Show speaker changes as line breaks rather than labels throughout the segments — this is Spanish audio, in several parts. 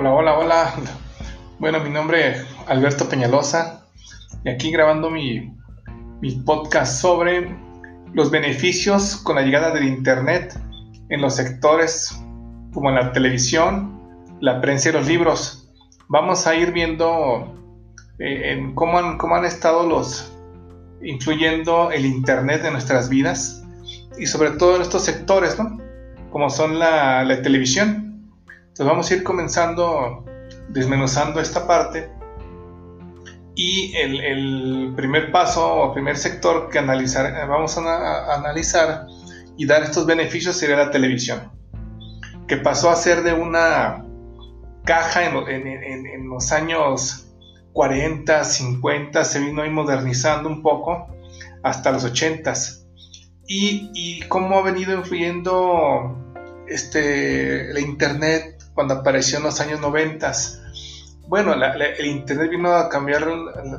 Hola, hola, hola. Bueno, mi nombre es Alberto Peñalosa y aquí grabando mi, mi podcast sobre los beneficios con la llegada del Internet en los sectores como la televisión, la prensa y los libros. Vamos a ir viendo eh, en cómo, han, cómo han estado los influyendo el Internet en nuestras vidas y sobre todo en estos sectores, ¿no? Como son la, la televisión entonces vamos a ir comenzando desmenuzando esta parte. Y el, primer paso o primer sector que analizar, vamos a, analizar y dar estos beneficios sería la televisión, que pasó a ser de una caja en, los años 40, 50, se vino ahí modernizando un poco hasta los 80 y, y cómo ha venido influyendo este, la internet cuando apareció en los años 90. Bueno, el Internet vino a cambiar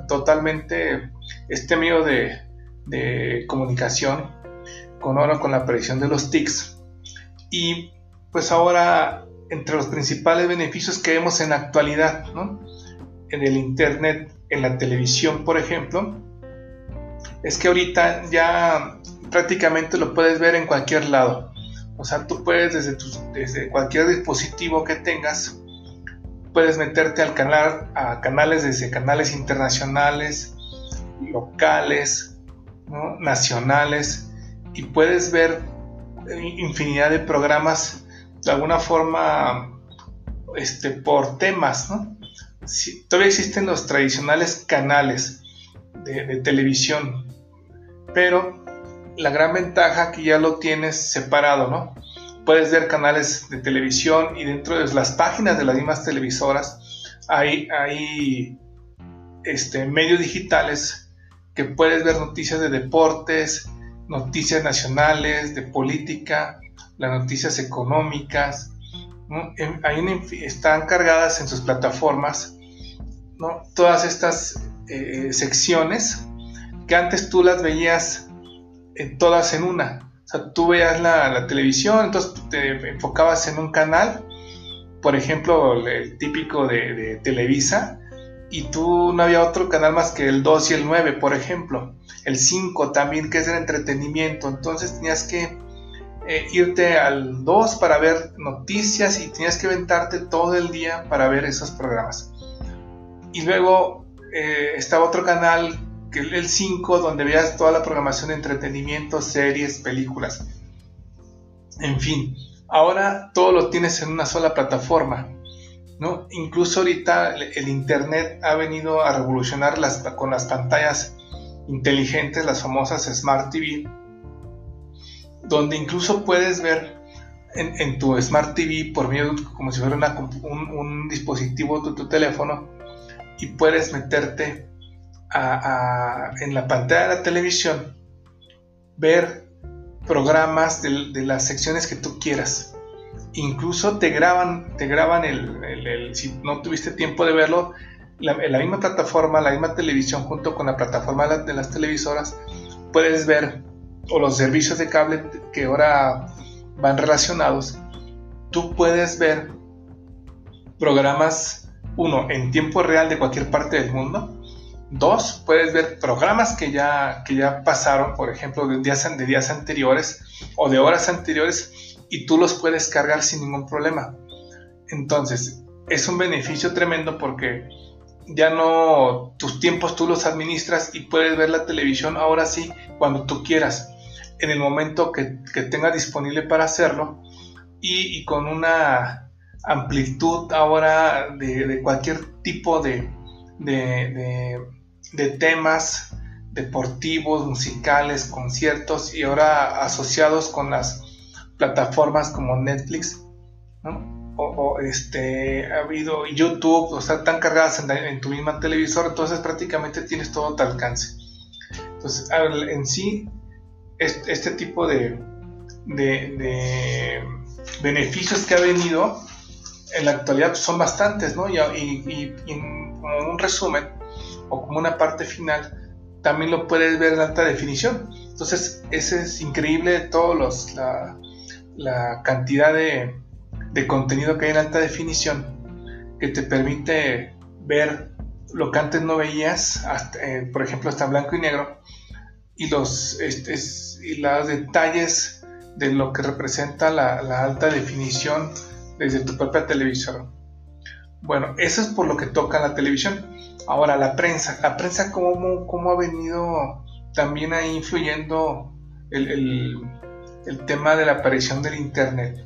totalmente este medio de, comunicación con ahora con la aparición de los TICs. Y pues ahora, entre los principales beneficios que vemos en la actualidad, en el Internet, en la televisión, por ejemplo, es que ahorita ya prácticamente lo puedes ver en cualquier lado. O sea, tú puedes desde, cualquier dispositivo que tengas, puedes meterte al canal, a canales desde canales internacionales, locales, nacionales, y puedes ver infinidad de programas de alguna forma este, por temas, todavía existen los tradicionales canales de televisión, pero la gran ventaja que ya lo tienes separado, ¿no? Puedes ver canales de televisión y dentro de las páginas de las mismas televisoras hay, hay este, medios digitales que puedes ver noticias de deportes, noticias nacionales, de política, las noticias económicas, están cargadas en sus plataformas ¿no? todas estas eh, secciones que antes tú las veías todas en una. O sea, tú veías la, televisión, entonces te enfocabas en un canal, por ejemplo, el típico de, Televisa, y tú no había otro canal más que el 2 y el 9, por ejemplo. El 5 también, que es el entretenimiento. Entonces tenías que eh, irte al 2 para ver noticias y tenías que aventarte todo el día para ver esos programas. Y luego eh, estaba otro canal que el 5 donde veas toda la programación de entretenimiento, series, películas. En fin, ahora todo lo tienes en una sola plataforma. ¿no? Incluso ahorita el Internet ha venido a revolucionar las, con las pantallas inteligentes, las famosas Smart TV, donde incluso puedes ver en, tu Smart TV por medio como si fuera un, dispositivo de tu teléfono y puedes meterte en la pantalla de la televisión ver programas de, las secciones que tú quieras. Incluso te graban, te graban el, si no tuviste tiempo de verlo, la, la misma plataforma, la misma televisión junto con la plataforma de, las televisoras, puedes ver, o los servicios de cable que ahora van relacionados, tú puedes ver programas, uno, en tiempo real de cualquier parte del mundo, Dos, puedes ver programas que ya, que ya pasaron, por ejemplo, de días, de días anteriores o de horas anteriores, y tú los puedes cargar sin ningún problema. Entonces, es un beneficio tremendo porque ya no tus tiempos tú los administras y puedes ver la televisión ahora sí cuando tú quieras, en el momento que, que tengas disponible para hacerlo y, con una amplitud ahora de, cualquier tipo de, temas deportivos, musicales, conciertos y ahora asociados con las plataformas como Netflix, o, este, ha habido YouTube, o sea, están cargadas en, tu misma televisor, entonces prácticamente tienes todo tu alcance. Entonces, en sí, este, tipo de, de, beneficios que ha venido en la actualidad son bastantes, ¿no? Y, y como un resumen, o como una parte final, también lo puedes ver en alta definición. Entonces, ese es increíble todos los, la, cantidad de, de, contenido que hay en alta definición que te permite ver lo que antes no veías, eh, por ejemplo, hasta blanco y negro, y los, este, y los detalles de lo que representa la, alta definición desde tu propia televisor. Bueno, eso es por lo que toca la televisión. Ahora, la prensa. La prensa, ¿cómo, cómo ha venido también ahí influyendo el, tema de la aparición del Internet?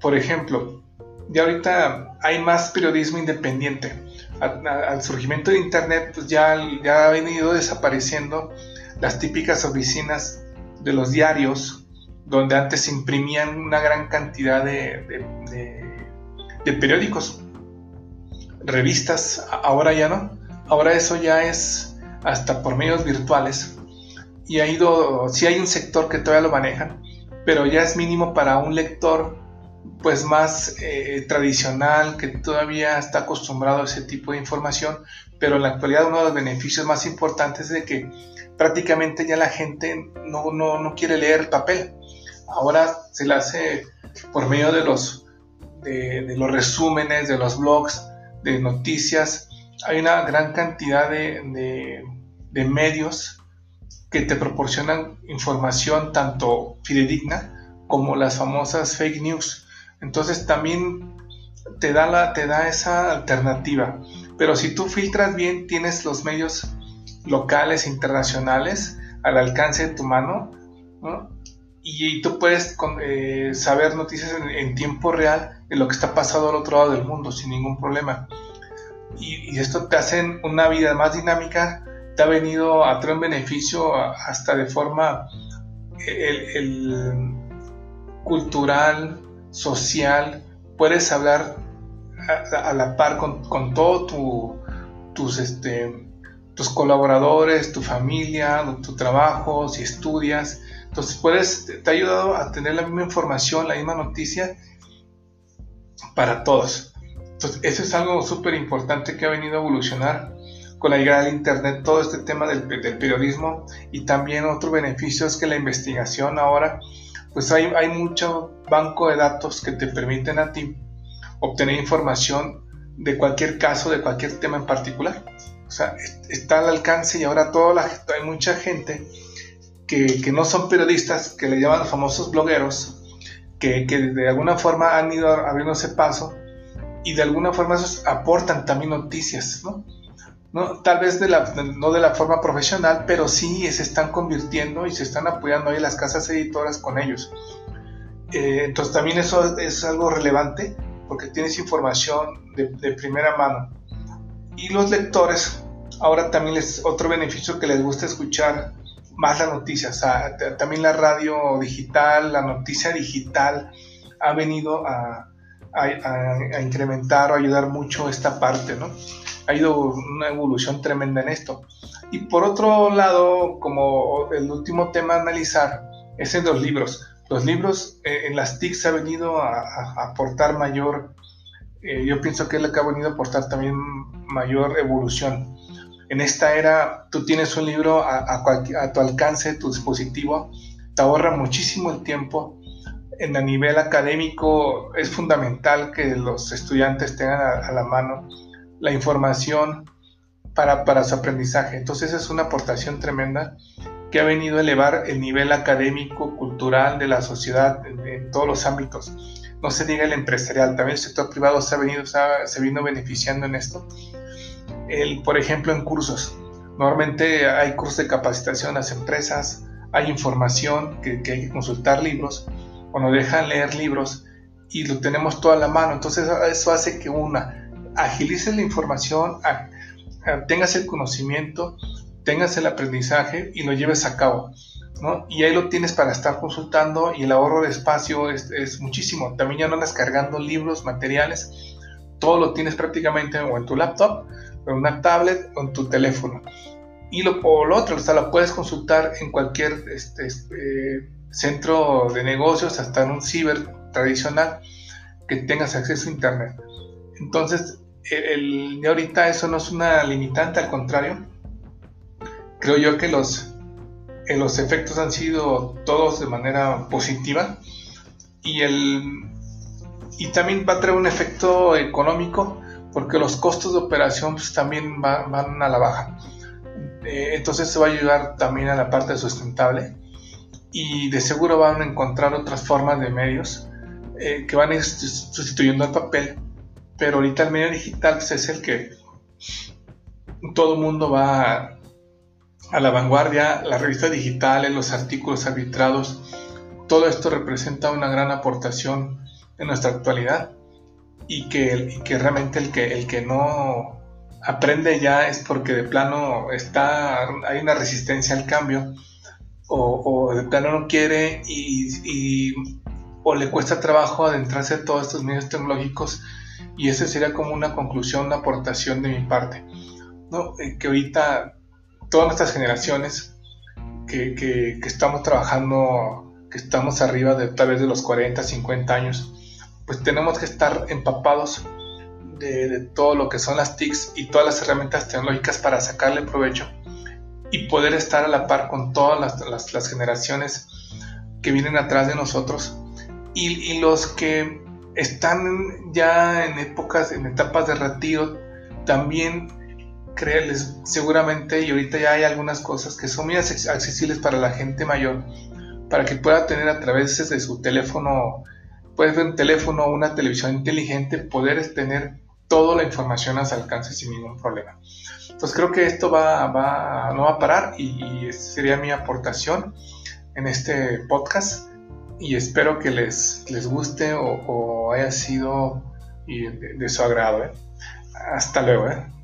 Por ejemplo, ya ahorita hay más periodismo independiente. al surgimiento de Internet, pues ya, ya ha venido desapareciendo las típicas oficinas de los diarios, donde antes se imprimían una gran cantidad de, de, periódicos, revistas, ahora ya no. Ahora eso ya es hasta por medios virtuales. Y ha ido, si hay un sector que todavía lo maneja, pero ya es mínimo para un lector pues más eh, tradicional que todavía está acostumbrado a ese tipo de información, pero en la actualidad uno de los beneficios más importantes es de que prácticamente ya la gente no, no, quiere leer papel. Ahora se le hace por medio de los, de, los resúmenes, de los blogs, de noticias. Hay una gran cantidad de, de medios que te proporcionan información tanto fidedigna como las famosas fake news entonces también te da, la, te da esa alternativa. Pero si tú filtras bien, tienes los medios locales, internacionales al alcance de tu mano, y, tú puedes eh, saber noticias en, tiempo real de lo que está pasando al otro lado del mundo sin ningún problema. Y, esto te hace una vida más dinámica, te ha venido a traer un beneficio hasta de forma cultural, social, puedes hablar a, la par con, con todos tus, este, tus colaboradores, tu familia, tu trabajo, si estudias. Entonces puedes, te ha ayudado a tener la misma información, la misma noticia para todos. Entonces eso es algo súper importante que ha venido a evolucionar con la llegada del Internet, todo este tema del, del periodismo y también otro beneficio es que la investigación ahora pues hay, hay mucho banco de datos que te permiten a ti obtener información de cualquier caso, de cualquier tema en particular. O sea, está al alcance y ahora toda la, hay mucha gente que, que, no son periodistas, que le llaman famosos blogueros, que, que de alguna forma han ido abriendo ese paso y de alguna forma esos aportan también noticias, ¿no? ¿no? Tal vez de la, no de la forma profesional, pero sí se están convirtiendo y se están apoyando ahí las casas editoras con ellos. Eh, entonces también eso es algo relevante porque tienes información de, primera mano. Y los lectores, ahora también es otro beneficio que les gusta escuchar más las noticias. también la radio digital, la noticia digital ha venido a, incrementar o ayudar mucho esta parte, ¿no? ha ido una evolución tremenda en esto. Y por otro lado, como el último tema a analizar, es en los libros. Los libros eh, en las TIC se ha venido a, aportar mayor, eh, yo pienso que es lo que ha venido a aportar también mayor evolución. En esta era, tú tienes un libro a, a tu alcance, tu dispositivo, te ahorra muchísimo el tiempo. En a nivel académico es fundamental que los estudiantes tengan a la mano la información para, para su aprendizaje. Entonces es una aportación tremenda que ha venido a elevar el nivel académico, cultural de la sociedad en, todos los ámbitos. No se diga el empresarial, también el sector privado se ha venido, se, vino beneficiando en esto. El, por ejemplo, en cursos. Normalmente hay cursos de capacitación a las empresas, hay información que, que hay que consultar libros, o nos dejan leer libros y lo tenemos toda la mano. Entonces eso hace que una agilices la información, tengas el conocimiento, tengas el aprendizaje y lo lleves a cabo. ¿no? Y ahí lo tienes para estar consultando y el ahorro de espacio es, muchísimo. También ya no andas cargando libros, materiales, todo lo tienes prácticamente o en tu laptop, en una tablet o en tu teléfono. Y lo, otro, o sea, lo puedes consultar en cualquier este, este, centro de negocios, hasta en un ciber tradicional que tengas acceso a internet. Entonces, el, de ahorita eso no es una limitante, al contrario. Creo yo que los, eh, los efectos han sido todos de manera positiva y el, y también va a traer un efecto económico porque los costos de operación pues, también van a la baja. Eh, entonces se va a ayudar también a la parte sustentable y de seguro van a encontrar otras formas de medios eh, que van a ir sustituyendo al papel, pero ahorita el medio digital pues, es el que todo el mundo va a, la vanguardia, las revistas digitales, los artículos arbitrados, todo esto representa una gran aportación en nuestra actualidad y que, que realmente el que, el que no aprende ya es porque de plano está, hay una resistencia al cambio o, de plano no quiere y, o le cuesta trabajo adentrarse a todos estos medios tecnológicos y esa sería como una conclusión, una aportación de mi parte. ¿no? Eh, que ahorita todas nuestras generaciones que, que, estamos trabajando, que estamos arriba de tal vez de los 40, 50 años, pues tenemos que estar empapados de, todo lo que son las TICs y todas las herramientas tecnológicas para sacarle provecho y poder estar a la par con todas las, las, generaciones que vienen atrás de nosotros. Y, y, los que están ya en épocas, en etapas de retiro, también creerles seguramente y ahorita ya hay algunas cosas que son muy accesibles para la gente mayor para que pueda tener a través de su teléfono puede ser un teléfono o una televisión inteligente poder tener toda la información a su alcance sin ningún problema. Entonces creo que esto va, va no va a parar y, sería mi aportación en este podcast y espero que les, les guste o, haya sido de, su agrado. ¿eh? Hasta luego. ¿eh?